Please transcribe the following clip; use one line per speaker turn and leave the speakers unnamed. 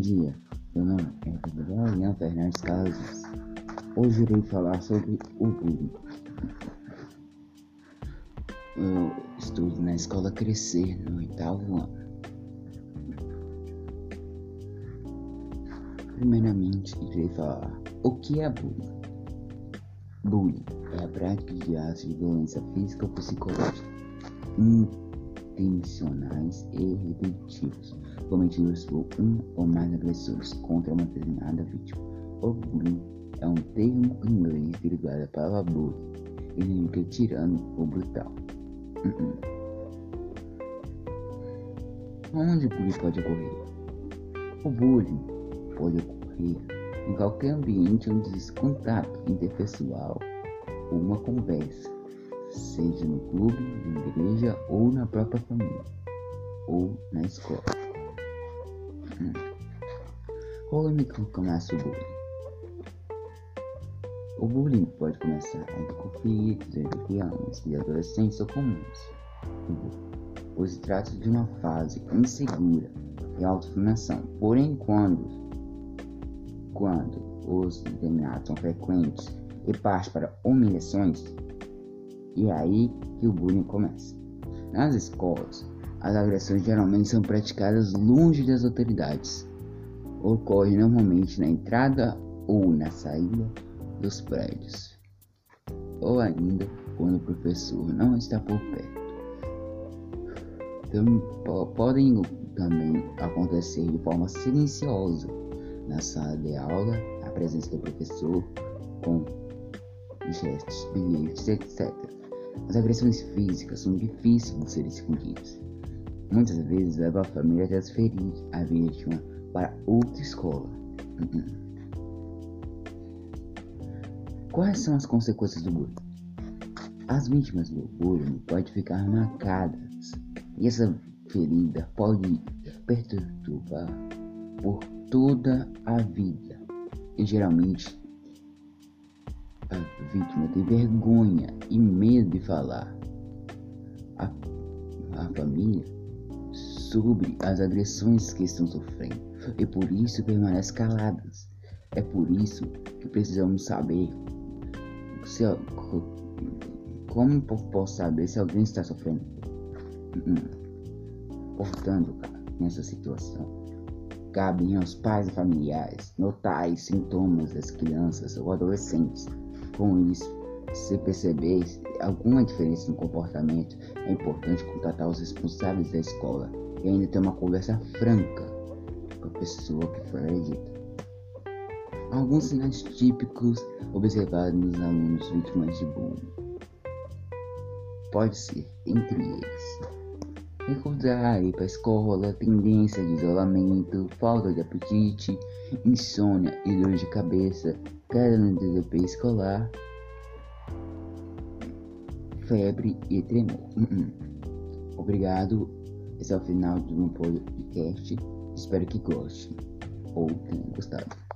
dia, meu nome é Gabriel Ian Fernandes Carlos. Hoje irei falar sobre o bullying. Eu estudo na escola Crescer, no oitavo ano. Primeiramente, irei falar o que é bullying. Bullying é a prática de atos de violência física ou psicológica intencionais e repetitivos cometidos por um ou mais agressores contra uma determinada vítima. O bullying é um termo inglês derivado da palavra bully, que significa tirano ou brutal. Uh -uh. Onde o bullying pode ocorrer? O bullying pode ocorrer em qualquer ambiente onde existe contato interpessoal ou uma conversa, seja no clube, na igreja ou na própria família, ou na escola. Hum. Qual é o começa o bullying? O bullying pode começar entre conflitos entre crianças e adolescentes ou comuns. Pois se trata de uma fase insegura e autoafirmação. Porém, quando, quando os determinados são frequentes e parte para humilhações, e é aí que o bullying começa. Nas escolas, as agressões geralmente são praticadas longe das autoridades. Ocorre normalmente na entrada ou na saída dos prédios, ou ainda quando o professor não está por perto. Podem também acontecer de forma silenciosa na sala de aula, a presença do professor, com gestos, bilhetes, etc. As agressões físicas são difíceis de serem escondidas. Muitas vezes leva a família a transferir a vítima para outra escola. Uhum. Quais são as consequências do bullying? As vítimas do bullying podem ficar marcadas e essa ferida pode perturbar por toda a vida. E geralmente vítima tem vergonha e medo de falar a, a família sobre as agressões que estão sofrendo e por isso permanece caladas. É por isso que precisamos saber se, como posso saber se alguém está sofrendo. Hum. Portanto, cara, nessa situação, cabe aos pais e familiares notar os sintomas das crianças ou adolescentes com isso, se perceber alguma diferença no comportamento, é importante contatar os responsáveis da escola e ainda ter uma conversa franca com a pessoa que foi agredida. Alguns sinais típicos observados nos alunos vítimas de bullying. Pode ser, entre eles, ir para escola, tendência de isolamento, falta de apetite, insônia e dor de cabeça, queda no desempenho escolar, febre e tremor. Uhum. Obrigado. Esse é o final do meu podcast. Espero que goste ou tenha gostado.